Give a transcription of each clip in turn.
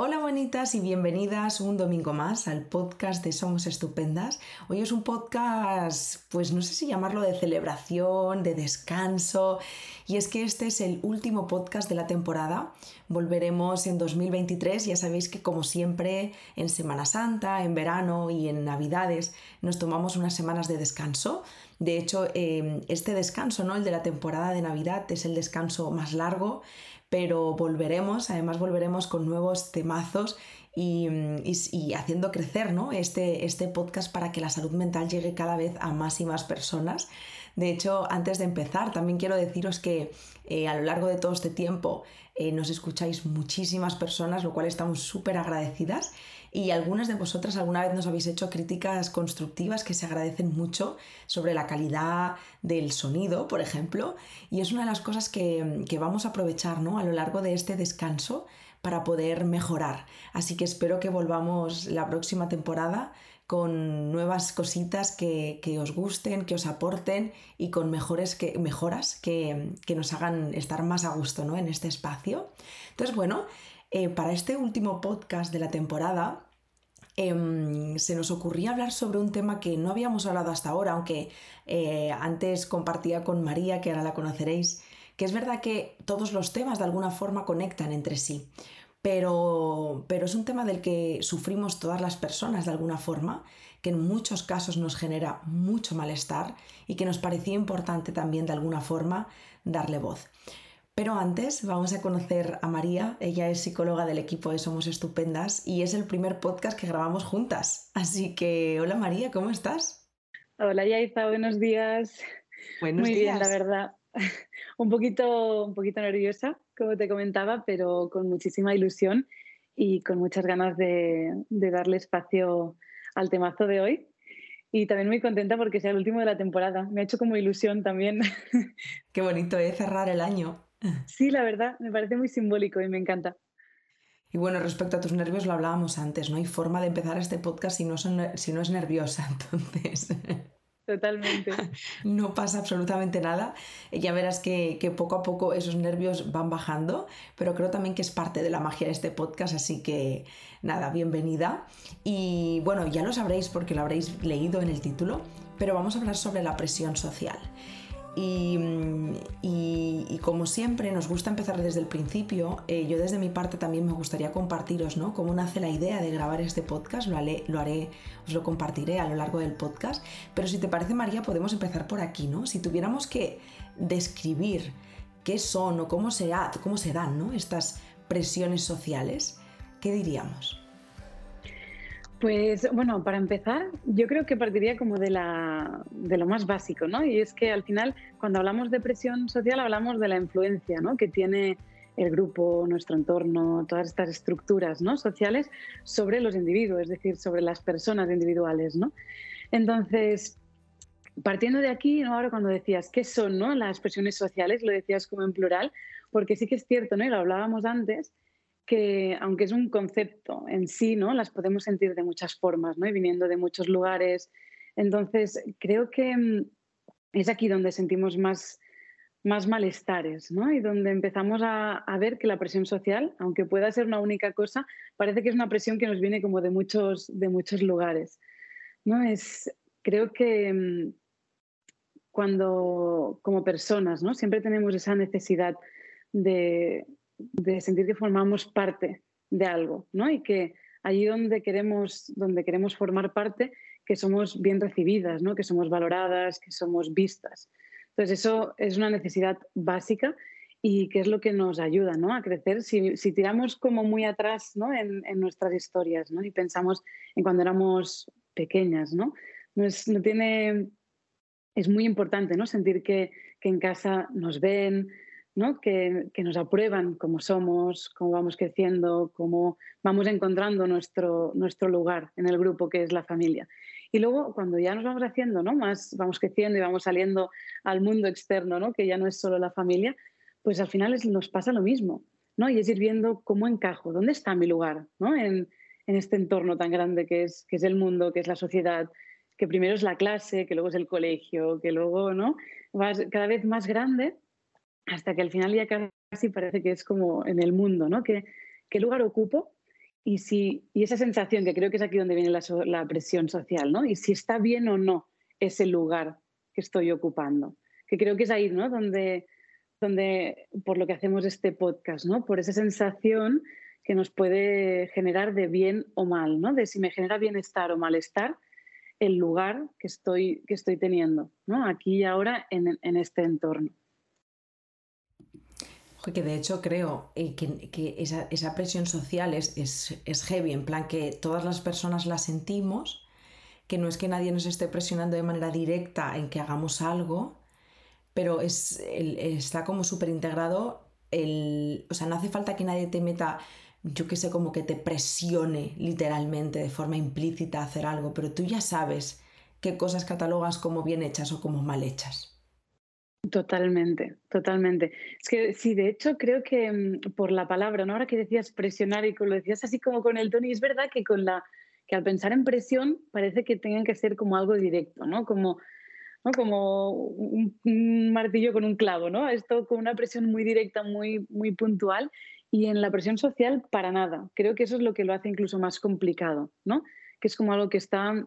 Hola bonitas y bienvenidas un domingo más al podcast de Somos Estupendas. Hoy es un podcast, pues no sé si llamarlo de celebración, de descanso, y es que este es el último podcast de la temporada. Volveremos en 2023, ya sabéis que como siempre en Semana Santa, en verano y en Navidades nos tomamos unas semanas de descanso. De hecho, eh, este descanso, ¿no? El de la temporada de Navidad es el descanso más largo pero volveremos, además volveremos con nuevos temazos y, haciendo crecer ¿no? este, este podcast para que la salud mental llegue cada vez a más y más personas. De hecho, antes de empezar, también quiero deciros que eh, a lo largo de todo este tiempo eh, nos escucháis muchísimas personas, lo cual estamos súper agradecidas y algunas de vosotras alguna vez nos habéis hecho críticas constructivas que se agradecen mucho sobre la calidad del sonido, por ejemplo, y es una de las cosas que, vamos a aprovechar ¿no? a lo largo de este descanso para poder mejorar. Así que espero que volvamos la próxima temporada con nuevas cositas que, os gusten, que os aporten y con mejores que, mejoras que, nos hagan estar más a gusto ¿no? en este espacio. Entonces, bueno, eh, para este último podcast de la temporada em, se nos ocurría hablar sobre un tema que no habíamos hablado hasta ahora, aunque eh, antes compartía con María, que ahora la conoceréis, que es verdad que todos los temas de alguna forma conectan entre sí. Pero, pero, es un tema del que sufrimos todas las personas de alguna forma, que en muchos casos nos genera mucho malestar y que nos parecía importante también de alguna forma darle voz. Pero antes vamos a conocer a María. Ella es psicóloga del equipo de Somos Estupendas y es el primer podcast que grabamos juntas. Así que, hola María, ¿cómo estás? Hola Yaiza, buenos días. Buenos Muy días. bien, la verdad. un, poquito, un poquito nerviosa, como te comentaba, pero con muchísima ilusión y con muchas ganas de, de darle espacio al temazo de hoy y también muy contenta porque sea el último de la temporada. Me ha hecho como ilusión también. Qué bonito es cerrar el año. Sí, la verdad, me parece muy simbólico y me encanta. Y bueno, respecto a tus nervios, lo hablábamos antes, no hay forma de empezar este podcast si no, si no es nerviosa, entonces... Totalmente. No pasa absolutamente nada. Ya verás que, que, poco a poco esos nervios van bajando, pero creo también que es parte de la magia de este podcast, así que nada, bienvenida. Y bueno, ya lo sabréis porque lo habréis leído en el título, pero vamos a hablar sobre la presión social. Y, como siempre nos gusta empezar desde el principio, eh, yo desde mi parte también me gustaría compartiros ¿no? cómo nace la idea de grabar este podcast, lo haré, lo os lo compartiré a lo largo del podcast, pero si te parece María podemos empezar por aquí, ¿no? Si tuviéramos que describir qué son o cómo se, cómo se dan ¿no? estas presiones sociales, ¿qué diríamos? Pues bueno, para empezar, yo creo que partiría como de, la, de lo más básico, ¿no? Y es que al final, cuando hablamos de presión social, hablamos de la influencia ¿no? que tiene el grupo, nuestro entorno, todas estas estructuras ¿no? sociales sobre los individuos, es decir, sobre las personas individuales, ¿no? Entonces, partiendo de aquí, ¿no? ahora cuando decías qué son ¿no? las presiones sociales, lo decías como en plural, porque sí que es cierto, ¿no? y lo hablábamos antes, que aunque es un concepto en sí, ¿no? Las podemos sentir de muchas formas, ¿no? Y viniendo de muchos lugares. Entonces, creo que mm, es aquí donde sentimos más, más malestares, ¿no? Y donde empezamos a, ver que la presión social, aunque pueda ser una única cosa, parece que es una presión que nos viene como de muchos, de muchos lugares, ¿no? Es, creo que mm, cuando como personas, ¿no? Siempre tenemos esa necesidad de, de sentir que formamos parte de algo, ¿no? Y que allí donde queremos, donde queremos formar parte, que somos bien recibidas, ¿no? Que somos valoradas, que somos vistas. Entonces eso es una necesidad básica y que es lo que nos ayuda ¿no? a crecer si, si, tiramos como muy atrás ¿no? en, en, nuestras historias ¿no? y pensamos en cuando éramos pequeñas. ¿no? No, es, no tiene, es muy importante ¿no? sentir que, que en casa nos ven, que, nos aprueban cómo somos, cómo vamos creciendo, cómo vamos encontrando nuestro, nuestro lugar en el grupo que es la familia. Y luego cuando ya nos vamos haciendo, ¿no? más vamos creciendo y vamos saliendo al mundo externo, ¿no? que ya no es solo la familia, pues al final nos pasa lo mismo. ¿no? Y es ir viendo cómo encajo, dónde está mi lugar ¿no? en, en este entorno tan grande que es, que es el mundo, que es la sociedad, que primero es la clase, que luego es el colegio, que luego ¿no? vas cada vez más grande hasta que al final ya casi parece que es como en el mundo, ¿no? ¿Qué, qué lugar ocupo y, si, y esa sensación, que creo que es aquí donde viene la, la presión social, ¿no? Y si está bien o no ese lugar que estoy ocupando. Que creo que es ahí, ¿no? Donde, donde por lo que hacemos este podcast, ¿no? Por esa sensación que nos puede generar de bien o mal, ¿no? De si me genera bienestar o malestar el lugar que estoy, que estoy teniendo, ¿no? Aquí y ahora en, en este entorno. Que de hecho creo eh, que, esa, presión social es, heavy, en plan que todas las personas la sentimos, que no es que nadie nos esté presionando de manera directa en que hagamos algo, pero es, está como súper integrado el, o sea, no hace falta que nadie te meta yo que sé, como que te presione literalmente de forma implícita a hacer algo, pero tú ya sabes qué cosas catalogas como bien hechas o como mal hechas. Totalmente, totalmente. Es que sí, de hecho creo que mm, por la palabra, ¿no? Ahora que decías presionar y lo decías así como con el tono, es verdad que con la que al pensar en presión parece que tengan que ser como algo directo, ¿no? Como, como un, un, martillo con un clavo, ¿no? Esto con una presión muy directa, muy, muy puntual. Y en la presión social, para nada. Creo que eso es lo que lo hace incluso más complicado, ¿no? Que es como algo que está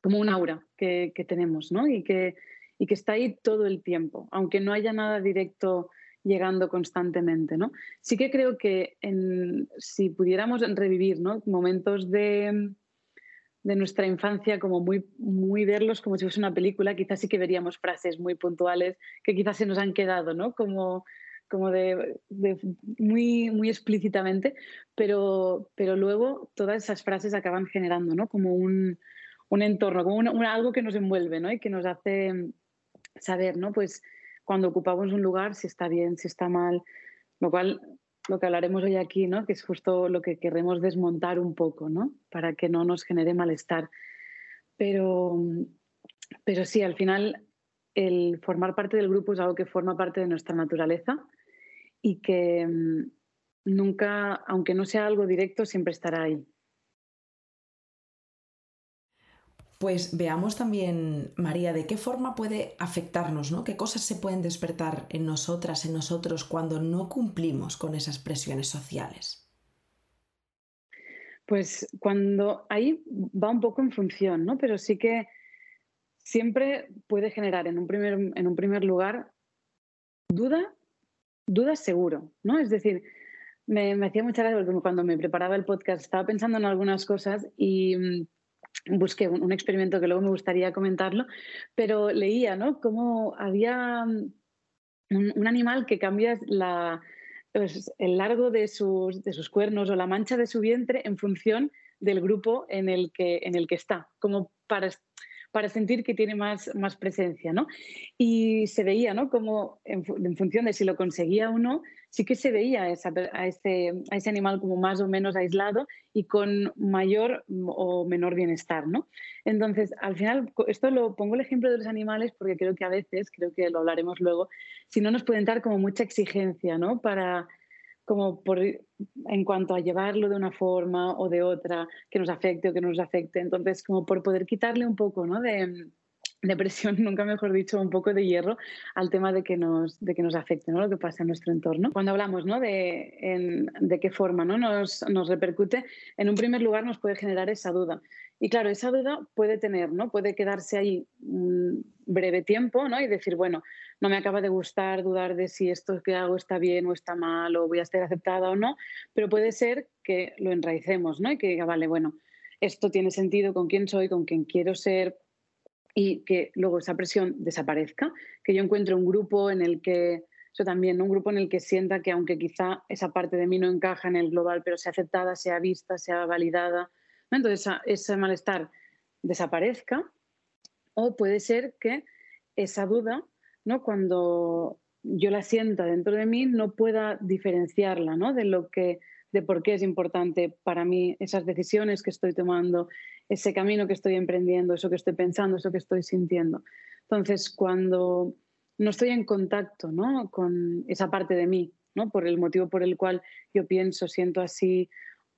como un aura que, que tenemos, ¿no? Y que, y que está ahí todo el tiempo, aunque no haya nada directo llegando constantemente, ¿no? Sí que creo que si pudiéramos revivir ¿no? momentos de, de, nuestra infancia, como muy, muy verlos como si fuese una película, quizás sí que veríamos frases muy puntuales que quizás se nos han quedado, ¿no? Como como de, muy, muy explícitamente, pero, pero luego todas esas frases acaban generando ¿no? como un, un entorno, como algo que nos envuelve ¿no? y que nos hace saber, ¿no? pues cuando ocupamos un lugar, si está bien, si está mal, lo cual lo que hablaremos hoy aquí, ¿no? que es justo lo que queremos desmontar un poco, ¿no? para que no nos genere malestar. Pero, pero sí, al final el formar parte del grupo es algo que forma parte de nuestra naturaleza y que mm, nunca, aunque no sea algo directo, siempre estará ahí. Pues veamos también, María, de qué forma puede afectarnos, ¿no? ¿Qué cosas se pueden despertar en nosotras, en nosotros, cuando no cumplimos con esas presiones sociales? Pues cuando ahí va un poco en función, ¿no? Pero sí que siempre puede generar en un primer, en un primer lugar duda dudas seguro, ¿no? Es decir, me, hacía mucha gracia porque cuando me preparaba el podcast estaba pensando en algunas cosas y mm, busqué un, experimento que luego me gustaría comentarlo, pero leía, ¿no? Cómo había mm, un, animal que cambia pues, el largo de sus, cuernos o la mancha de su vientre en función del grupo en el que, está, como para sentir que tiene más presencia, ¿no? Y se veía, ¿no? Como en, función de si lo conseguía o no, sí que se veía ese, a ese animal como más o menos aislado y con mayor o menor bienestar, ¿no? Entonces, al final, esto lo pongo el ejemplo de los animales porque creo que a veces, creo que lo hablaremos luego, si no nos pueden dar como mucha exigencia, ¿no? Para como por, en cuanto a llevarlo de una forma o de otra, que nos afecte o que no nos afecte. Entonces, como por poder quitarle un poco ¿no? de, de presión, nunca mejor dicho, un poco de hierro al tema de que nos, de que nos afecte ¿no? lo que pasa en nuestro entorno. Cuando hablamos ¿no? de, de qué forma ¿no? nos, nos repercute, en un primer lugar nos puede generar esa duda. Y claro, esa duda puede tener, ¿no? Puede quedarse ahí un breve tiempo, ¿no? Y decir, bueno, no me acaba de gustar, dudar de si esto que hago está bien o está mal, o voy a estar aceptada o no, pero puede ser que lo enraicemos, ¿no? Y que diga, vale, bueno, esto tiene sentido con quién soy, con quién quiero ser, y que luego esa presión desaparezca, que yo encuentre un grupo en el que, eso también, un grupo en el que sienta que aunque quizá esa parte de mí no encaja en el global, pero sea aceptada, sea vista, sea validada, entonces ese malestar desaparezca o puede ser que esa duda, ¿no? cuando yo la sienta dentro de mí, no pueda diferenciarla ¿no? de lo que de por qué es importante para mí esas decisiones que estoy tomando, ese camino que estoy emprendiendo, eso que estoy pensando, eso que estoy sintiendo. Entonces, cuando no estoy en contacto ¿no? con esa parte de mí, ¿no? por el motivo por el cual yo pienso, siento así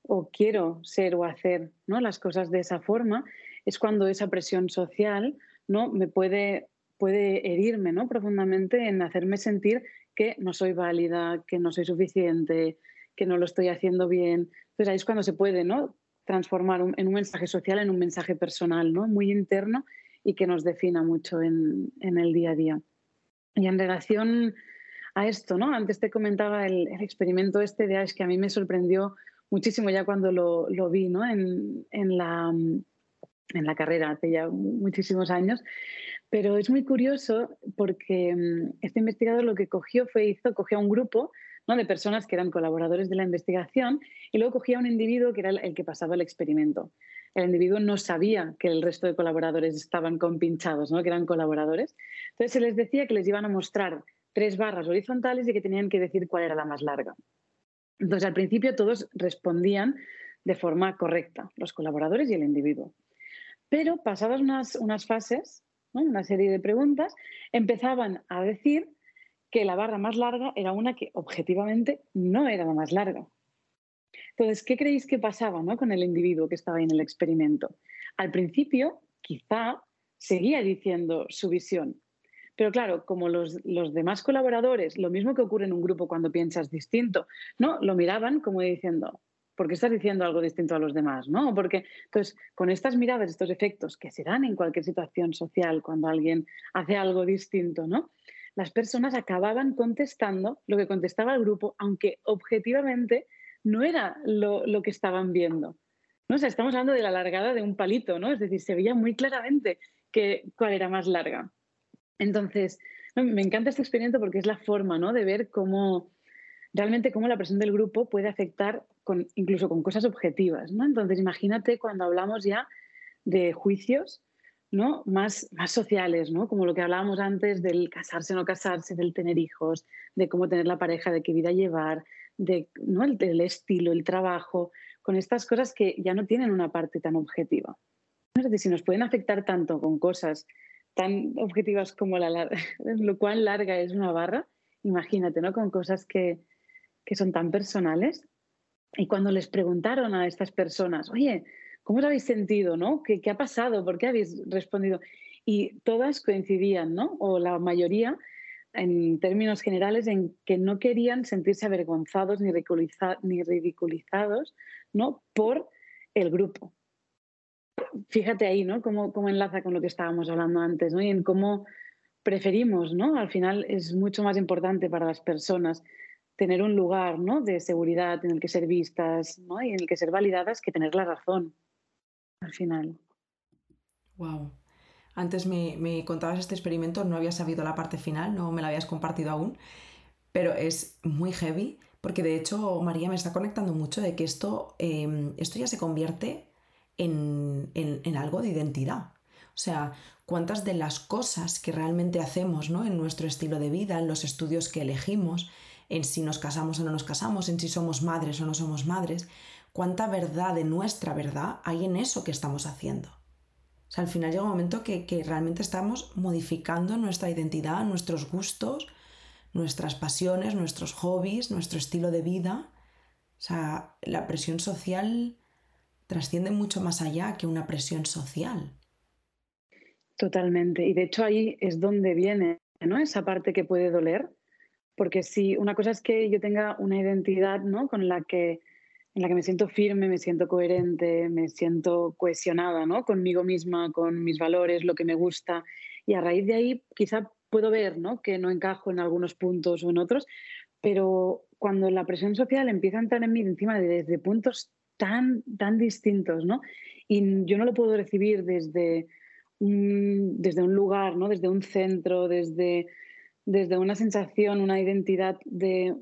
o quiero ser o hacer ¿no? las cosas de esa forma, es cuando esa presión social ¿no? me puede, puede herirme ¿no? profundamente en hacerme sentir que no soy válida, que no soy suficiente, que no lo estoy haciendo bien. Entonces ahí es cuando se puede ¿no? transformar en un mensaje social en un mensaje personal, ¿no? muy interno y que nos defina mucho en, el día a día. Y en relación a esto, ¿no? antes te comentaba el, experimento este de Ash que a mí me sorprendió muchísimo ya cuando lo, vi ¿no? en, en, la, en la carrera hace ya muchísimos años. Pero es muy curioso porque mm, este investigador lo que cogió fue, hizo, cogió a un grupo ¿no? de personas que eran colaboradores de la investigación y luego cogía un individuo que era el que pasaba el experimento. El individuo no sabía que el resto de colaboradores estaban compinchados, ¿no? que eran colaboradores. Entonces se les decía que les iban a mostrar tres barras horizontales y que tenían que decir cuál era la más larga. Entonces al principio todos respondían de forma correcta, los colaboradores y el individuo. Pero pasadas unas, unas fases, una serie de preguntas, empezaban a decir que la barra más larga era una que objetivamente no era la más larga. Entonces, ¿qué creéis que pasaba con el individuo que estaba en el experimento? Al principio, quizá seguía diciendo su visión, pero claro, como los, los, demás colaboradores, lo mismo que ocurre en un grupo cuando piensas distinto, ¿no? Lo miraban como diciendo, ¿por qué estás diciendo algo distinto a los demás? ¿no? Porque, entonces, con estas miradas, estos efectos que se dan en cualquier situación social cuando alguien hace algo distinto, ¿no? Las personas acababan contestando lo que contestaba el grupo, aunque objetivamente no era lo, que estaban viendo. ¿no? O sea, estamos hablando de la largada de un palito, ¿no? Es decir, se veía muy claramente que, cuál era más larga. Entonces, me encanta este experimento porque es la forma ¿no? de ver cómo realmente cómo la presión del grupo puede afectar incluso con cosas objetivas. ¿no? Entonces, imagínate cuando hablamos ya de juicios ¿no? más, más sociales, ¿no? como lo que hablábamos antes del casarse no casarse, del tener hijos, de cómo tener la pareja, de qué vida llevar, de, ¿no? el, estilo, el trabajo, con estas cosas que ya no tienen una parte tan objetiva. Es decir, si nos pueden afectar tanto con cosas tan objetivas como la, lo cual larga es una barra, imagínate, ¿no? Con cosas que, que son tan personales. Y cuando les preguntaron a estas personas, oye, ¿cómo os habéis sentido? ¿no? ¿Qué, ha pasado? ¿Por qué habéis respondido? Y todas coincidían, ¿no? o la mayoría, en términos generales, en que no querían sentirse avergonzados ni, ni ridiculizados ¿no? por el grupo. Fíjate ahí, ¿no? Cómo, cómo, enlaza con lo que estábamos hablando antes, ¿no? Y en cómo preferimos, ¿no? Al final es mucho más importante para las personas tener un lugar ¿no? de seguridad en el que ser vistas ¿no? y en el que ser validadas que tener la razón al final. Wow. Antes me, me, contabas este experimento, no había sabido la parte final, no me la habías compartido aún, pero es muy heavy porque de hecho María me está conectando mucho de que esto, em, esto ya se convierte en, en, en, algo de identidad. O sea, cuántas de las cosas que realmente hacemos ¿no? en nuestro estilo de vida, en los estudios que elegimos, en si nos casamos o no nos casamos, en si somos madres o no somos madres, cuánta verdad de nuestra verdad hay en eso que estamos haciendo. O sea, al final llega un momento que, realmente estamos modificando nuestra identidad, nuestros gustos, nuestras pasiones, nuestros hobbies, nuestro estilo de vida. O sea, la presión social trasciende mucho más allá que una presión social. Totalmente. Y de hecho ahí es donde viene ¿no? esa parte que puede doler, porque si una cosa es que yo tenga una identidad ¿no? con la que, en la que me siento firme, me siento coherente, me siento cohesionada ¿no? conmigo misma, con mis valores, lo que me gusta, y a raíz de ahí quizá puedo ver ¿no? que no encajo en algunos puntos o en otros, pero cuando la presión social empieza a entrar en mí encima de, desde puntos tan, tan distintos, ¿no? y yo no lo puedo recibir desde un, desde un lugar, ¿no? desde un centro, desde desde una sensación, una identidad de,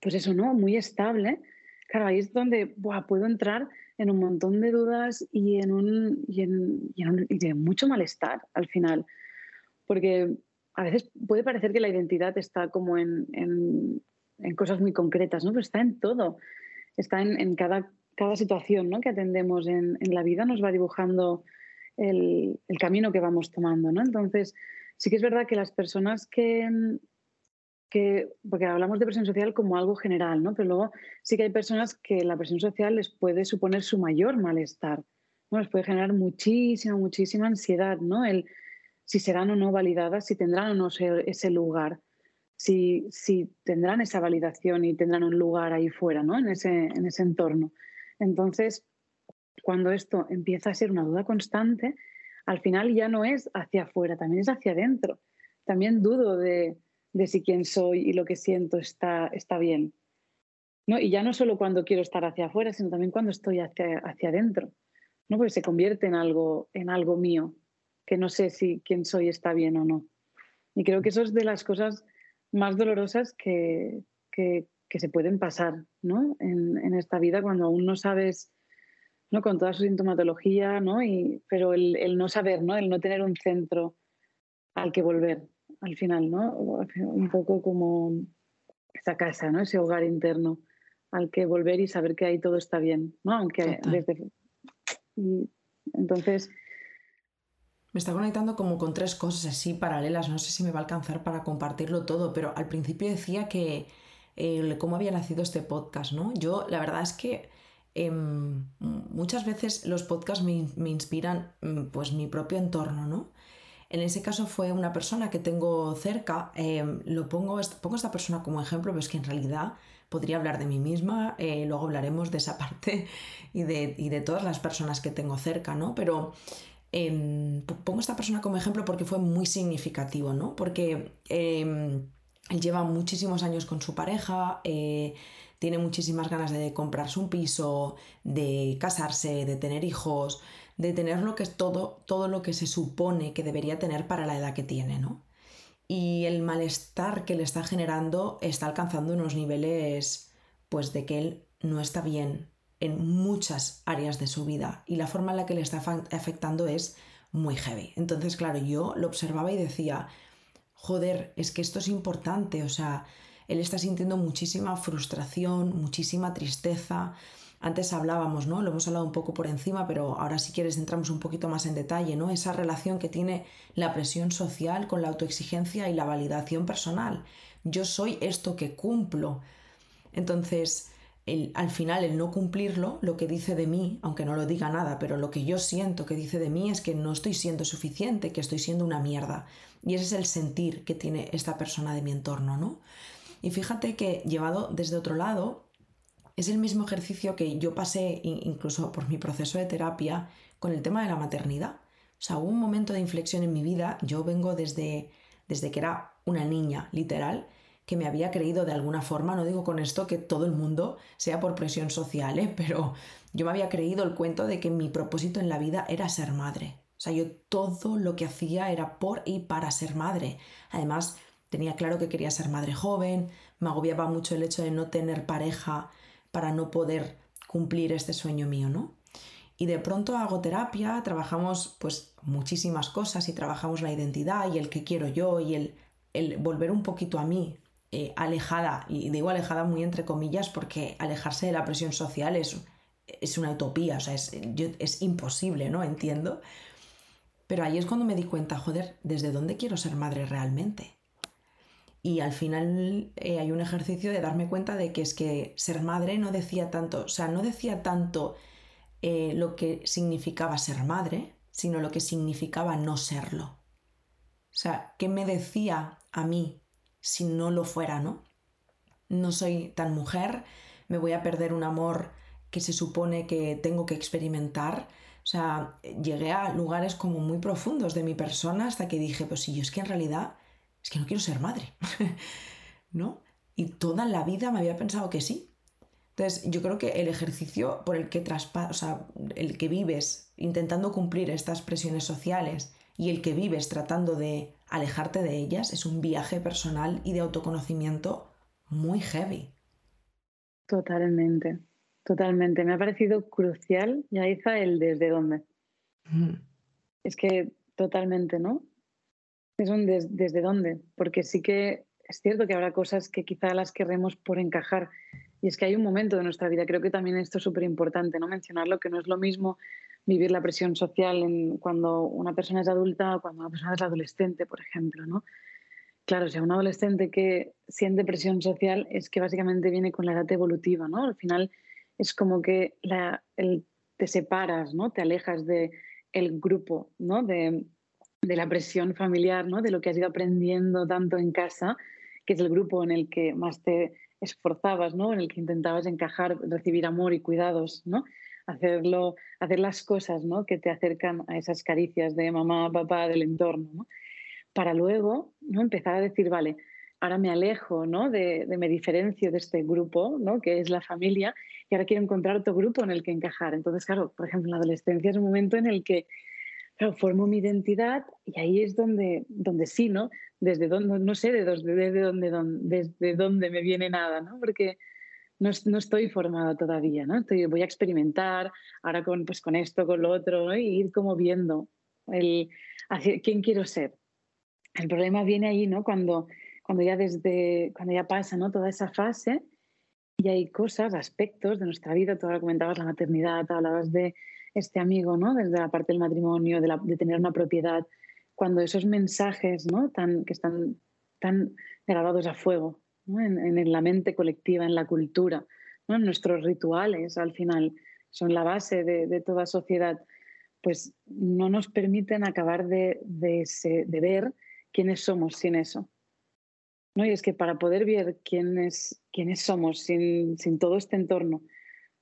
pues eso, ¿no? Muy estable. Claro, ahí es donde puedo entrar en un montón de dudas y en, un, y en, y de mucho malestar al final. Porque a veces puede parecer que la identidad está como en, en, en cosas muy concretas, ¿no? Pero está en todo. Está en, en cada, cada situación ¿no? que atendemos en, la vida, nos va dibujando el, el camino que vamos tomando, ¿no? Entonces, Sí que es verdad que las personas que, que, porque hablamos de presión social como algo general, ¿no? Pero luego sí que hay personas que la presión social les puede suponer su mayor malestar, ¿no? Les puede generar muchísima, muchísima ansiedad, ¿no? El si serán o no validadas, si tendrán o no ese lugar. si, si tendrán esa validación y tendrán un lugar ahí fuera, ¿no? En ese, en ese entorno. Entonces, cuando esto empieza a ser una duda constante, al final ya no es hacia afuera, también es hacia adentro. También dudo de, de si quién soy y lo que siento está, está bien. ¿no? Y ya no solo cuando quiero estar hacia afuera, sino también cuando estoy hacia, hacia adentro. ¿no? Porque se convierte en algo, en algo mío, que no sé si quién soy está bien o no. Y creo que eso es de las cosas más dolorosas que, que, se pueden pasar ¿no? en, en, esta vida cuando aún no sabes, ¿no? con toda su sintomatología, ¿no? Y, pero el, el, no saber, ¿no? el no tener un centro al que volver al final, ¿no? un poco como esa casa, ¿no? ese hogar interno al que volver y saber que ahí todo está bien, ¿no? Aunque desde... entonces... Me está conectando como con tres cosas así paralelas, no sé si me va a alcanzar para compartirlo todo, pero al principio decía que eh, cómo había nacido este podcast, ¿no? Yo la verdad es que em, muchas veces los podcasts me, me, inspiran mm, pues mi propio entorno, ¿no? En ese caso fue una persona que tengo cerca, em, lo pongo, pongo esta persona como ejemplo, pero es que en realidad podría hablar de mí misma, eh, luego hablaremos de esa parte y de, de, todas las personas que tengo cerca, ¿no? Pero eh, pongo esta persona como ejemplo porque fue muy significativo, ¿no? Porque eh, él lleva muchísimos años con su pareja, eh, tiene muchísimas ganas de comprarse un piso, de casarse, de tener hijos, de tener lo que es todo, todo lo que se supone que debería tener para la edad que tiene, ¿no? y el malestar que le está generando está alcanzando unos niveles pues de que él no está bien en muchas áreas de su vida y la forma en la que le está afectando es muy heavy. Entonces, claro, yo lo observaba y decía, joder, es que esto es importante, o sea, él está sintiendo muchísima frustración, muchísima tristeza, antes hablábamos, ¿no? Lo hemos hablado un poco por encima, pero ahora si quieres entramos un poquito más en detalle, ¿no? Esa relación que tiene la presión social con la autoexigencia y la validación personal. Yo soy esto que cumplo. Entonces, al final el no cumplirlo, lo que dice de mí, aunque no lo diga nada, pero lo que yo siento que dice de mí es que no estoy siendo suficiente, que estoy siendo una mierda. Y ese es el sentir que tiene esta persona de mi entorno, ¿no? Y fíjate que llevado desde otro lado, es el mismo ejercicio que yo pasé incluso por mi proceso de terapia con el tema de la maternidad. O sea, hubo un momento de inflexión en mi vida, yo vengo desde, desde que era una niña, literal, que me había creído de alguna forma, no digo con esto que todo el mundo sea por presión social, ¿eh? pero yo me había creído el cuento de que mi propósito en la vida era ser madre. O sea, yo todo lo que hacía era por y para ser madre. Además, tenía claro que quería ser madre joven, me agobiaba mucho el hecho de no tener pareja para no poder cumplir este sueño mío, ¿no? Y de pronto hago terapia, trabajamos pues muchísimas cosas y trabajamos la identidad y el que quiero yo y el, el volver un poquito a mí, eh, alejada, y digo alejada muy entre comillas porque alejarse de la presión social es, es una utopía, o sea, es, es imposible, ¿no? Entiendo. Pero ahí es cuando me di cuenta, joder, ¿desde dónde quiero ser madre realmente? Y al final eh, hay un ejercicio de darme cuenta de que es que ser madre no decía tanto, o sea, no decía tanto eh, lo que significaba ser madre, sino lo que significaba no serlo. O sea, ¿qué me decía a mí si no lo fuera, no? No soy tan mujer, me voy a perder un amor que se supone que tengo que experimentar. O sea, llegué a lugares como muy profundos de mi persona hasta que dije, pues sí, yo es que en realidad es que no quiero ser madre, ¿no? Y toda la vida me había pensado que sí. Entonces, yo creo que el ejercicio por el que traspa o sea, el que vives intentando cumplir estas presiones sociales y el que vives tratando de alejarte de ellas es un viaje personal y de autoconocimiento muy heavy. Totalmente, totalmente. Me ha parecido crucial, Yaiza, el desde dónde. Es que totalmente, ¿no? Es un desde dónde, porque sí que es cierto que habrá cosas que quizá las querremos por encajar. Y es que hay un momento de nuestra vida, creo que también esto es súper importante, ¿no? Mencionarlo, que no es lo mismo vivir la presión social cuando una persona es adulta o cuando una persona es adolescente, por ejemplo, ¿no? Claro, o sea, un adolescente que siente presión social es que básicamente viene con la edad evolutiva, ¿no? Al final es como que la, el, te separas, ¿no? Te alejas del el grupo, ¿no? De, de la presión familiar, ¿no? de lo que has ido aprendiendo tanto en casa, que es el grupo en el que más te esforzabas, ¿no? En el que intentabas encajar, recibir amor y cuidados, ¿no? Hacerlo, hacer las cosas, ¿no? Que te acercan a esas caricias de mamá, papá, del entorno, ¿no? Para luego, ¿no? Empezar a decir, vale, ahora me alejo, ¿no? De, de, me diferencio de este grupo, ¿no? Que es la familia, y ahora quiero encontrar otro grupo en el que encajar. Entonces, claro, por ejemplo, en la adolescencia es un momento en el que claro, formo mi identidad y ahí es donde, donde sí, ¿no? Desde donde, no sé de desde, desde, dónde, desde dónde me viene nada, ¿no? Porque no, no, estoy formada todavía, ¿no? Estoy, voy a experimentar ahora con, pues, con esto, con lo otro, ¿no? y ir como viendo el, hacia, quién quiero ser. El problema viene ahí, ¿no? Cuando, cuando ya desde, cuando ya pasa, ¿no? Toda esa fase y hay cosas, aspectos de nuestra vida, tú ahora comentabas la maternidad, hablabas de este amigo, ¿no? Desde la parte del matrimonio, de, tener una propiedad, cuando esos mensajes, ¿no? Tan, que están tan grabados a fuego ¿no? en, en, la mente colectiva, en la cultura, ¿no? nuestros rituales, al final, son la base de, toda sociedad, pues no nos permiten acabar de, ver quiénes somos sin eso. ¿no? Y es que para poder ver quiénes, quiénes somos sin todo este entorno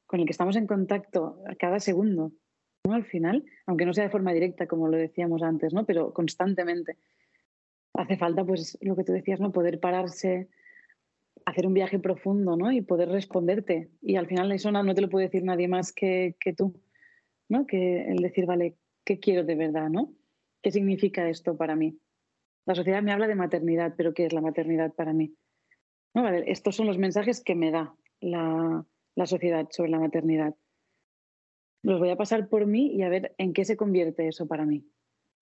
con el que estamos en contacto cada segundo, ¿no? Al final, aunque no sea de forma directa, como lo decíamos antes, ¿no? Pero constantemente. Hace falta, pues, lo que tú decías, ¿no? Poder pararse, hacer un viaje profundo, ¿no? Y poder responderte. Y al final eso no, no te lo puede decir nadie más que, que, tú, ¿no? Que el decir, vale, ¿qué quiero de verdad, ¿no? ¿Qué significa esto para mí? La sociedad me habla de maternidad, pero ¿qué es la maternidad para mí? ¿No? Vale, estos son los mensajes que me da la, la sociedad sobre la maternidad. Los voy a pasar por mí y a ver en qué se convierte eso para mí.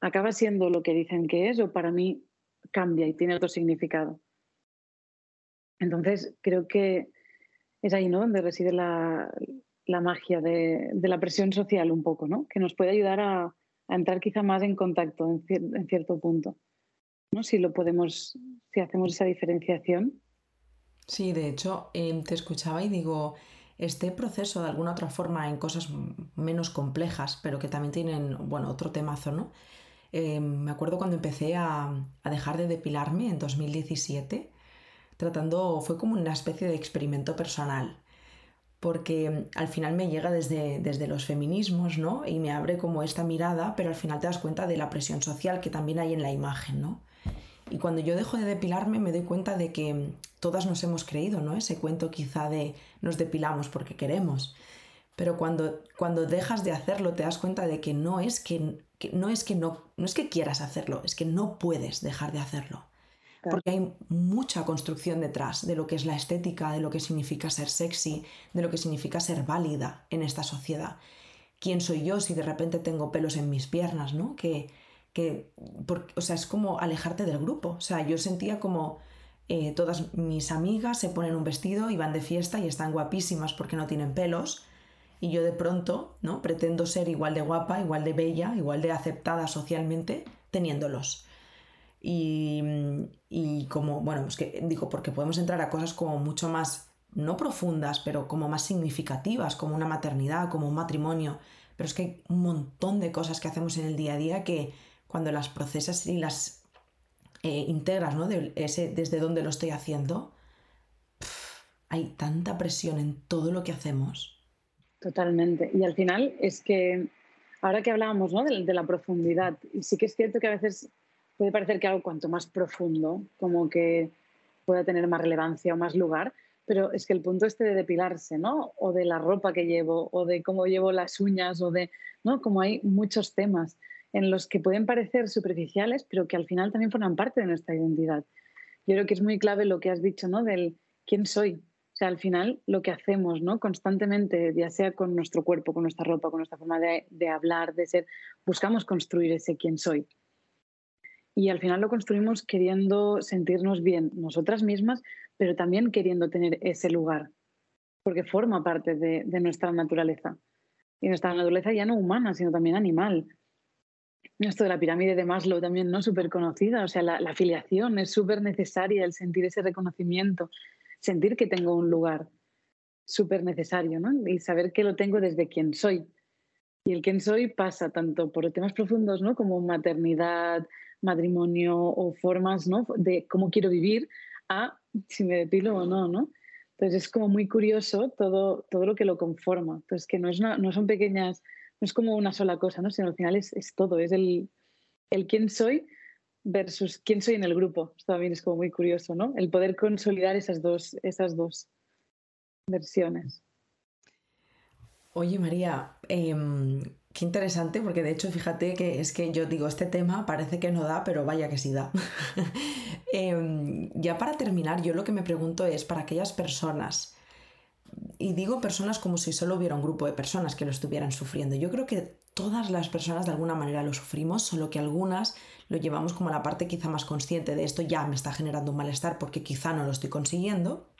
¿Acaba siendo lo que dicen que es o para mí cambia y tiene otro significado? Entonces, creo que es ahí ¿no? donde reside la, la magia de, de, la presión social un poco, ¿no? que nos puede ayudar a, entrar quizá más en contacto en, cier en, cierto punto. ¿no? Si lo podemos, si hacemos esa diferenciación. Sí, de hecho, eh, te escuchaba y digo, este proceso de alguna otra forma en cosas menos complejas, pero que también tienen, bueno, otro temazo, ¿no? Eh, me acuerdo cuando empecé a, a, dejar de depilarme en 2017, tratando, fue como una especie de experimento personal, porque al final me llega desde, desde los feminismos, ¿no? Y me abre como esta mirada, pero al final te das cuenta de la presión social que también hay en la imagen, ¿no? Y cuando yo dejo de depilarme me doy cuenta de que todas nos hemos creído, ¿no? Ese cuento quizá de nos depilamos porque queremos. Pero cuando, cuando dejas de hacerlo te das cuenta de que no es que, que no es que no, no es que quieras hacerlo, es que no puedes dejar de hacerlo. Claro. Porque hay mucha construcción detrás de lo que es la estética, de lo que significa ser sexy, de lo que significa ser válida en esta sociedad. ¿Quién soy yo si de repente tengo pelos en mis piernas, ¿no? Que, que, porque, o sea, es como alejarte del grupo. O sea, yo sentía como eh, todas mis amigas se ponen un vestido y van de fiesta y están guapísimas porque no tienen pelos. Y yo de pronto, ¿no? Pretendo ser igual de guapa, igual de bella, igual de aceptada socialmente, teniéndolos. Y, y como, bueno, es que digo, porque podemos entrar a cosas como mucho más, no profundas, pero como más significativas, como una maternidad, como un matrimonio. Pero es que hay un montón de cosas que hacemos en el día a día que, cuando las procesas y las eh, integras, ¿no? De ese, desde donde lo estoy haciendo, pff, hay tanta presión en todo lo que hacemos. Totalmente. Y al final es que, ahora que hablábamos ¿no? de, de la profundidad, y sí que es cierto que a veces puede parecer que algo cuanto más profundo, como que pueda tener más relevancia o más lugar, pero es que el punto este de depilarse, ¿no? O de la ropa que llevo, o de cómo llevo las uñas, o de, ¿no? Como hay muchos temas en los que pueden parecer superficiales, pero que al final también forman parte de nuestra identidad. Yo creo que es muy clave lo que has dicho, ¿no? Del quién soy. O sea, al final lo que hacemos, ¿no? Constantemente, ya sea con nuestro cuerpo, con nuestra ropa, con nuestra forma de, hablar, de ser, buscamos construir ese quién soy. Y al final lo construimos queriendo sentirnos bien nosotras mismas, pero también queriendo tener ese lugar, porque forma parte de nuestra naturaleza. Y nuestra naturaleza ya no humana, sino también animal esto de la pirámide de Maslow también, ¿no? Súper conocida, o sea, la, la afiliación es súper necesaria, el sentir ese reconocimiento, sentir que tengo un lugar súper necesario, ¿no? Y saber que lo tengo desde quien soy. Y el quién soy pasa tanto por temas profundos, ¿no? Como maternidad, matrimonio o formas, ¿no? De cómo quiero vivir, a si me depilo o no, ¿no? Entonces es como muy curioso todo, todo lo que lo conforma. Entonces que no, es no son pequeñas, no es como una sola cosa, ¿no? Sino al final es, todo, es el, el quién soy versus quién soy en el grupo. Esto también es como muy curioso, ¿no? El poder consolidar esas dos, esas dos versiones. Oye, María, em, qué interesante, porque de hecho, fíjate que es que yo digo, este tema parece que no da, pero vaya que sí da. Em, ya para terminar, yo lo que me pregunto es, para aquellas personas, y digo personas como si solo hubiera un grupo de personas que lo estuvieran sufriendo, yo creo que todas las personas de alguna manera lo sufrimos, solo que algunas lo llevamos como la parte quizá más consciente de esto ya me está generando un malestar porque quizá no lo estoy consiguiendo.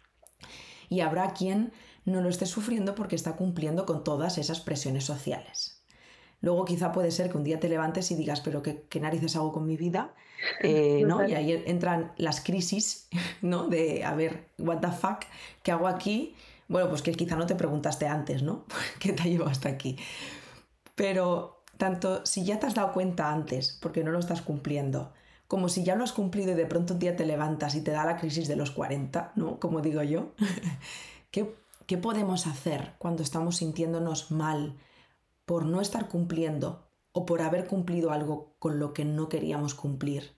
Y habrá quien no lo esté sufriendo porque está cumpliendo con todas esas presiones sociales. Luego quizá puede ser que un día te levantes y digas, pero ¿qué, narices hago con mi vida? Eh, ¿no? Y ahí entran las crisis, ¿no? De, a ver, what the fuck, ¿qué hago aquí? Bueno, pues que quizá no te preguntaste antes, ¿no? ¿Qué te ha llevado hasta aquí? Pero tanto si ya te has dado cuenta antes, porque no lo estás cumpliendo, como si ya lo has cumplido y de pronto un día te levantas y te da la crisis de los 40, ¿no? Como digo yo, ¿qué ¿Qué podemos hacer cuando estamos sintiéndonos mal por no estar cumpliendo o por haber cumplido algo con lo que no queríamos cumplir?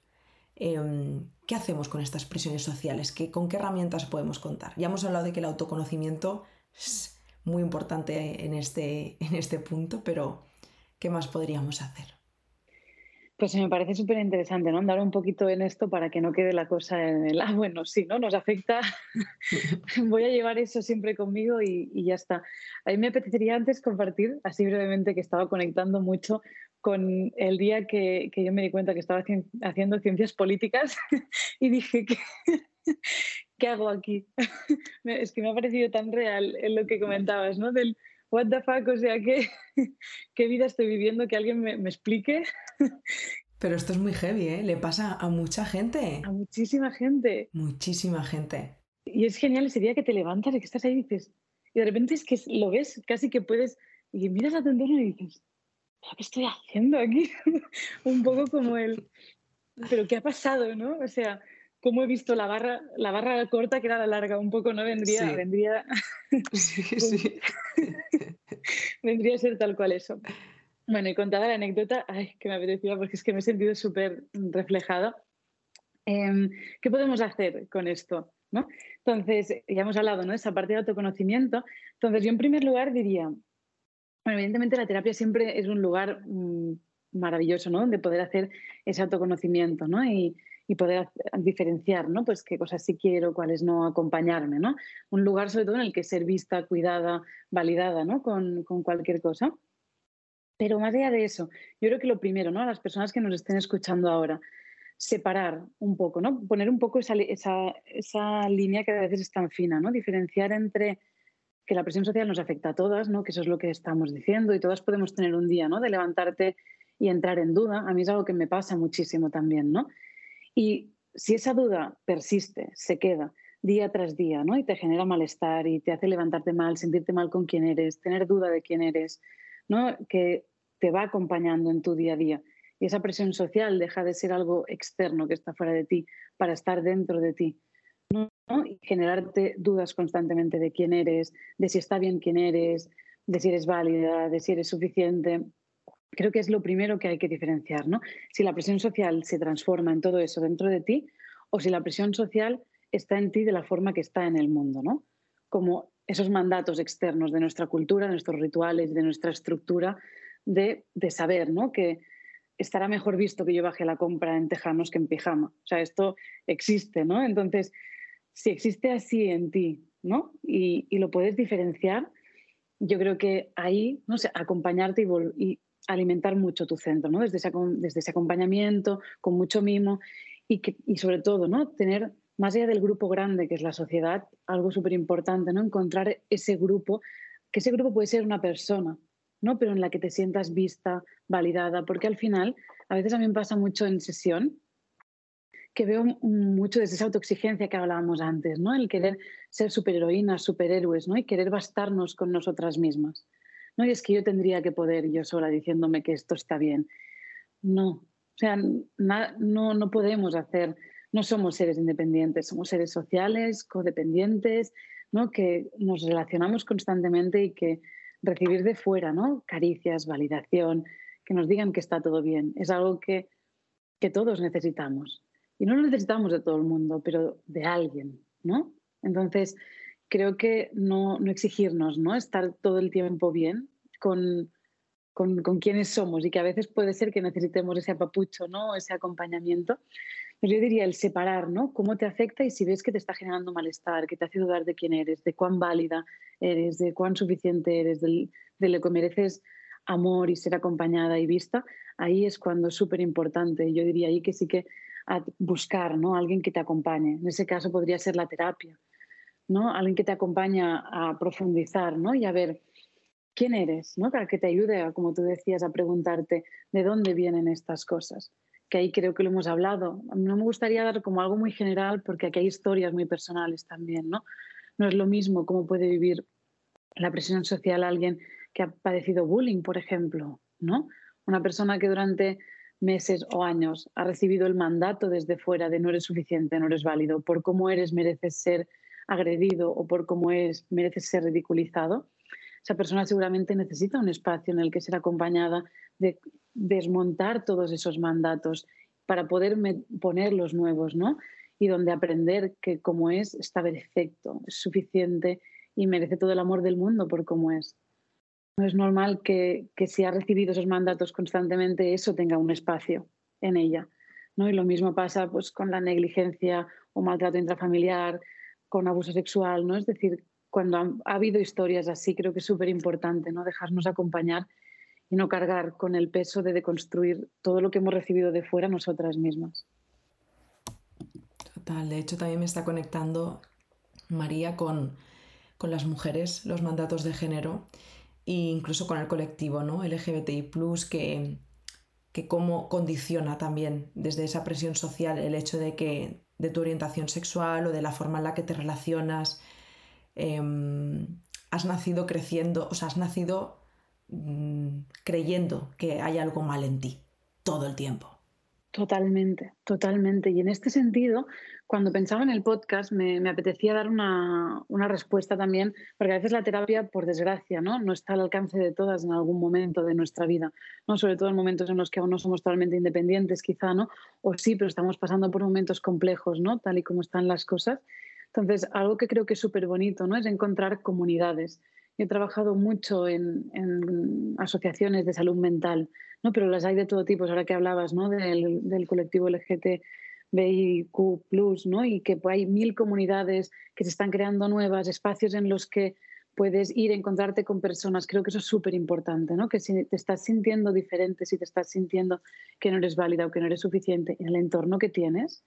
Em, ¿Qué hacemos con estas presiones sociales? ¿Con qué herramientas podemos contar? Ya hemos hablado de que el autoconocimiento es muy importante en este, en este punto, pero ¿qué más podríamos hacer? Pues me parece súper interesante, ¿no? Andar un poquito en esto para que no quede la cosa en el, ah, bueno, sí, ¿no? Nos afecta, voy a llevar eso siempre conmigo y, ya está. A mí me apetecería antes compartir, así brevemente, que estaba conectando mucho con el día que, yo me di cuenta que estaba haciendo ciencias políticas y dije que... ¿Qué hago aquí? es que me ha parecido tan real en lo que comentabas, ¿no? Del, what the fuck, o sea, ¿qué, qué vida estoy viviendo? Que alguien me, explique. Pero esto es muy heavy, ¿eh? Le pasa a mucha gente. A muchísima gente. Muchísima gente. Y es genial ese día que te levantas y que estás ahí y dices, y de repente es que lo ves, casi que puedes, y miras a tu entorno y dices, ¿qué estoy haciendo aquí? Un poco como el, ¿pero qué ha pasado, no? O sea, cómo he visto la barra, la barra corta que era la larga, un poco, ¿no? Vendría, vendría, sí, sí. vendría a ser tal cual eso. Bueno, y contada la anécdota, ay, que me apetecía porque es que me he sentido súper reflejada. Em, ¿Qué podemos hacer con esto? ¿no? Entonces, ya hemos hablado de esa parte de autoconocimiento. Entonces, yo en primer lugar diría, evidentemente la terapia siempre es un lugar mm, maravilloso, ¿no? Donde poder hacer ese autoconocimiento, ¿no? Y, poder diferenciar, ¿no? Pues qué cosas sí quiero, cuáles no, acompañarme, ¿no? Un lugar sobre todo en el que ser vista, cuidada, validada, ¿no? Con, cualquier cosa. Pero más allá de eso, yo creo que lo primero, ¿no? A las personas que nos estén escuchando ahora, separar un poco, ¿no? Poner un poco esa, esa, esa línea que a veces es tan fina, ¿no? Diferenciar entre que la presión social nos afecta a todas, ¿no? Que eso es lo que estamos diciendo y todas podemos tener un día, ¿no? De levantarte y entrar en duda. A mí es algo que me pasa muchísimo también, ¿no? Y si esa duda persiste, se queda día tras día, ¿no? Y te genera malestar y te hace levantarte mal, sentirte mal con quién eres, tener duda de quién eres, ¿no? Que te va acompañando en tu día a día. Y esa presión social deja de ser algo externo que está fuera de ti para estar dentro de ti. ¿No? Y generarte dudas constantemente de quién eres, de si está bien quién eres, de si eres válida, de si eres suficiente creo que es lo primero que hay que diferenciar, ¿no? Si la presión social se transforma en todo eso dentro de ti o si la presión social está en ti de la forma que está en el mundo, ¿no? Como esos mandatos externos de nuestra cultura, de nuestros rituales, de nuestra estructura, de, de saber, ¿no? Que estará mejor visto que yo baje la compra en tejanos que en pijama. O sea, esto existe, ¿no? Entonces, si existe así en ti, ¿no? Y, lo puedes diferenciar, yo creo que ahí, no sé, acompañarte y, y alimentar mucho tu centro, ¿no? Desde ese, acompañamiento, con mucho mimo y sobre todo, ¿no? Tener, más allá del grupo grande que es la sociedad, algo súper importante, ¿no? Encontrar ese grupo, que ese grupo puede ser una persona, ¿no? Pero en la que te sientas vista, validada, porque al final, a veces a mí me pasa mucho en sesión, que veo mucho desde esa autoexigencia que hablábamos antes, ¿no? El querer ser superheroínas, superhéroes, ¿no? Y querer bastarnos con nosotras mismas. No, y es que yo tendría que poder yo sola diciéndome que esto está bien. No, o sea, no, no podemos hacer, no somos seres independientes, somos seres sociales, codependientes, ¿no? que nos relacionamos constantemente y que recibir de fuera ¿no? caricias, validación, que nos digan que está todo bien, es algo que, que todos necesitamos. Y no lo necesitamos de todo el mundo, pero de alguien, ¿no? Entonces, creo que no, no exigirnos, ¿no? Estar todo el tiempo bien con, con, con, quienes somos y que a veces puede ser que necesitemos ese apapucho, ¿no? Ese acompañamiento. Pero yo diría el separar, ¿no? Cómo te afecta y si ves que te está generando malestar, que te hace dudar de quién eres, de cuán válida eres, de cuán suficiente eres, de, de lo que mereces amor y ser acompañada y vista, ahí es cuando es súper importante. Yo diría ahí que sí que buscar, ¿no? Alguien que te acompañe. En ese caso podría ser la terapia, ¿no? Alguien que te acompaña a profundizar, ¿no? Y a ver quién eres, ¿no? Para que te ayude, como tú decías, a preguntarte de dónde vienen estas cosas. Que ahí creo que lo hemos hablado. No me gustaría dar como algo muy general porque aquí hay historias muy personales también, ¿no? No es lo mismo cómo puede vivir la presión social alguien que ha padecido bullying, por ejemplo, ¿no? Una persona que durante meses o años ha recibido el mandato desde fuera de no eres suficiente, no eres válido, por cómo eres mereces ser agredido o por cómo eres mereces ser ridiculizado, esa persona seguramente necesita un espacio en el que ser acompañada de desmontar todos esos mandatos para poder poner los nuevos, ¿no? Y donde aprender que como es está perfecto, es suficiente y merece todo el amor del mundo por cómo es. No es normal que, que si ha recibido esos mandatos constantemente eso tenga un espacio en ella. ¿no? Y lo mismo pasa pues, con la negligencia o maltrato intrafamiliar, con abuso sexual, ¿no? Es decir, cuando ha, habido historias así, creo que es súper importante, ¿no? Dejarnos acompañar y no cargar con el peso de deconstruir todo lo que hemos recibido de fuera nosotras mismas. Total, de hecho también me está conectando María con, con las mujeres, los mandatos de género e incluso con el colectivo ¿no? LGBTI, que, que cómo condiciona también desde esa presión social el hecho de que de tu orientación sexual o de la forma en la que te relacionas, em, has nacido creciendo, o sea, has nacido mm, creyendo que hay algo mal en ti todo el tiempo. Totalmente, totalmente. Y en este sentido, cuando pensaba en el podcast, me, apetecía dar una, una, respuesta también, porque a veces la terapia, por desgracia, ¿no? no está al alcance de todas en algún momento de nuestra vida, ¿no? sobre todo en momentos en los que aún no somos totalmente independientes, quizá, ¿no? o sí, pero estamos pasando por momentos complejos, ¿no? tal y como están las cosas. Entonces, algo que creo que es súper bonito ¿no? es encontrar comunidades. He trabajado mucho en, en asociaciones de salud mental ¿no? pero las hay de todo tipo. Ahora que hablabas ¿no? del, del colectivo LGTBIQ, ¿no? y que hay mil comunidades que se están creando nuevas, espacios en los que puedes ir a encontrarte con personas. Creo que eso es súper importante, ¿no? que si te estás sintiendo diferente, si te estás sintiendo que no eres válida o que no eres suficiente en el entorno que tienes,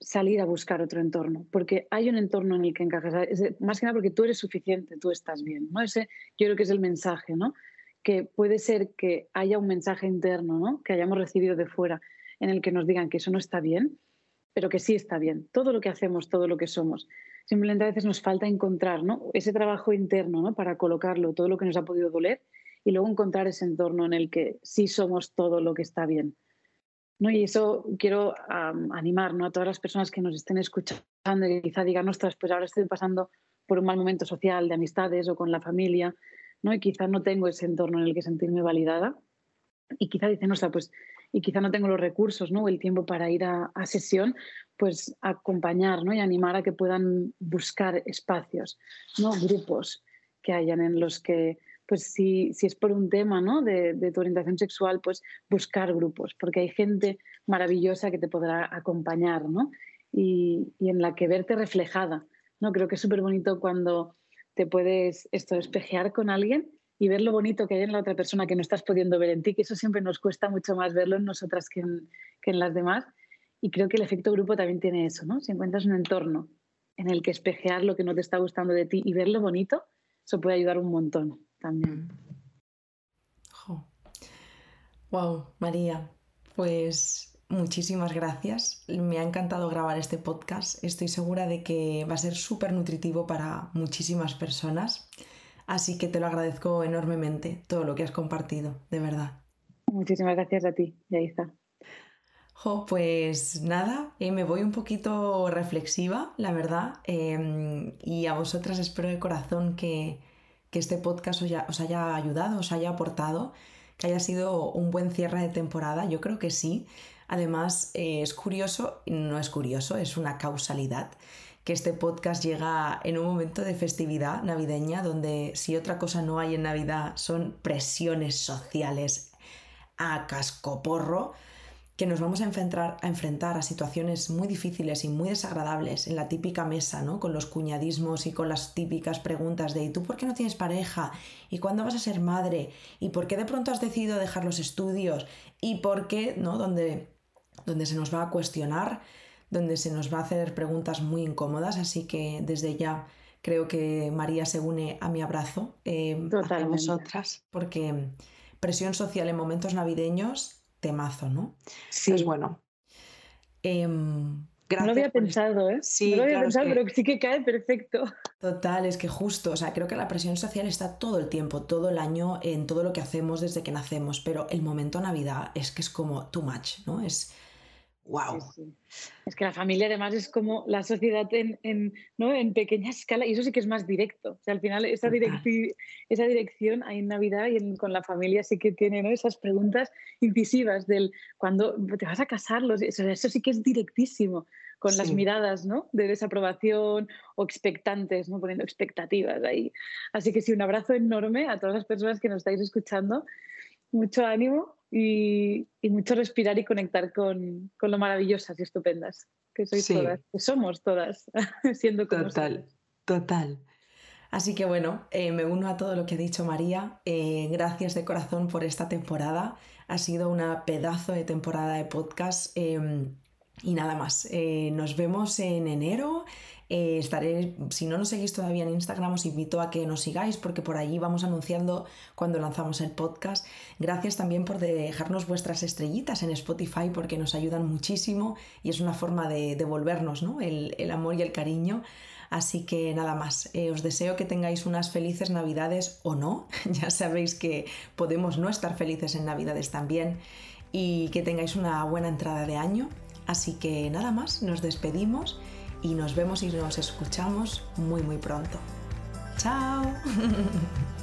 salir a buscar otro entorno, porque hay un entorno en el que encajas, más que nada porque tú eres suficiente, tú estás bien, ¿no? Ese yo creo que es el mensaje, ¿no? que puede ser que haya un mensaje interno, ¿no? que hayamos recibido de fuera, en el que nos digan que eso no está bien, pero que sí está bien. Todo lo que hacemos, todo lo que somos. Simplemente a veces nos falta encontrar ¿no? ese trabajo interno ¿no? para colocarlo, todo lo que nos ha podido doler, y luego encontrar ese entorno en el que sí somos todo lo que está bien. ¿No? Y eso quiero animar ¿no? a todas las personas que nos estén escuchando y quizá digan, ostras, pues ahora estoy pasando por un mal momento social de amistades o con la familia, ¿no? Y quizá no tengo ese entorno en el que sentirme validada. Y quizá dicen, o sea, pues, y quizá no tengo los recursos, ¿no? O el tiempo para ir a, sesión, pues acompañar, ¿no? Y animar a que puedan buscar espacios, ¿no? Grupos que hayan en los que, pues si, si es por un tema, ¿no? De, de tu orientación sexual, pues buscar grupos, porque hay gente maravillosa que te podrá acompañar, ¿no? Y, y en la que verte reflejada, ¿no? Creo que es súper bonito cuando te puedes esto espejear con alguien y ver lo bonito que hay en la otra persona que no estás pudiendo ver en ti, que eso siempre nos cuesta mucho más verlo en nosotras que en, que en las demás. Y creo que el efecto grupo también tiene eso, ¿no? Si encuentras un entorno en el que espejear lo que no te está gustando de ti y ver lo bonito, eso puede ayudar un montón también. Wow, María, pues muchísimas gracias. Me ha encantado grabar este podcast. Estoy segura de que va a ser súper nutritivo para muchísimas personas. Así que te lo agradezco enormemente todo lo que has compartido, de verdad. Muchísimas gracias a ti, Yaisa. pues nada, eh, me voy un poquito reflexiva, la verdad, em, y a vosotras espero de corazón que, este podcast os haya, ayudado, os haya aportado, que haya sido un buen cierre de temporada, yo creo que sí. Además, eh, es curioso, no es curioso, es una causalidad que este podcast llega en un momento de festividad navideña, donde si otra cosa no hay en Navidad son presiones sociales a cascoporro que nos vamos a enfrentar, a enfrentar a situaciones muy difíciles y muy desagradables en la típica mesa, ¿no? Con los cuñadismos y con las típicas preguntas de ¿y tú por qué no tienes pareja? ¿Y cuándo vas a ser madre? ¿Y por qué de pronto has decidido dejar los estudios? ¿Y por qué, ¿no? Donde, donde se nos va a cuestionar, donde se nos va a hacer preguntas muy incómodas, así que desde ya creo que María se une a mi abrazo eh, a vosotras, porque presión social en momentos navideños temazo, ¿no? Sí. Pues bueno. Em, no lo había pensado, ¿eh? Sí, no lo había pensado, pero sí que cae perfecto. Total, es que justo, o sea, creo que la presión social está todo el tiempo, todo el año, en todo lo que hacemos desde que nacemos, pero el momento Navidad es que es como too much, ¿no? Es ¡Wow! Es que la familia además es como la sociedad en, ¿no? en pequeña escala y eso sí que es más directo. O sea, al final esa, esa dirección ahí en Navidad y con la familia sí que tiene ¿no? esas preguntas incisivas del cuando te vas a casar, eso, eso sí que es directísimo con las miradas ¿no? de desaprobación o expectantes, ¿no? poniendo expectativas ahí. Así que sí, un abrazo enorme a todas las personas que nos estáis escuchando. Mucho ánimo y, mucho respirar y conectar con, lo maravillosas y estupendas que sois todas, que somos todas, siendo como Total, total. Así que bueno, eh, me uno a todo lo que ha dicho María. Eh, gracias de corazón por esta temporada. Ha sido una pedazo de temporada de podcast. Em, y nada más. Eh, nos vemos en enero. Eh, estaré, si no nos seguís todavía en Instagram, os invito a que nos sigáis porque por allí vamos anunciando cuando lanzamos el podcast. Gracias también por dejarnos vuestras estrellitas en Spotify porque nos ayudan muchísimo y es una forma de devolvernos el, amor y el cariño. Así que nada más, eh, os deseo que tengáis unas felices navidades o no. ya sabéis que podemos no estar felices en navidades también y que tengáis una buena entrada de año. Así que nada más, nos despedimos y nos vemos y nos escuchamos muy muy pronto. ¡Chao!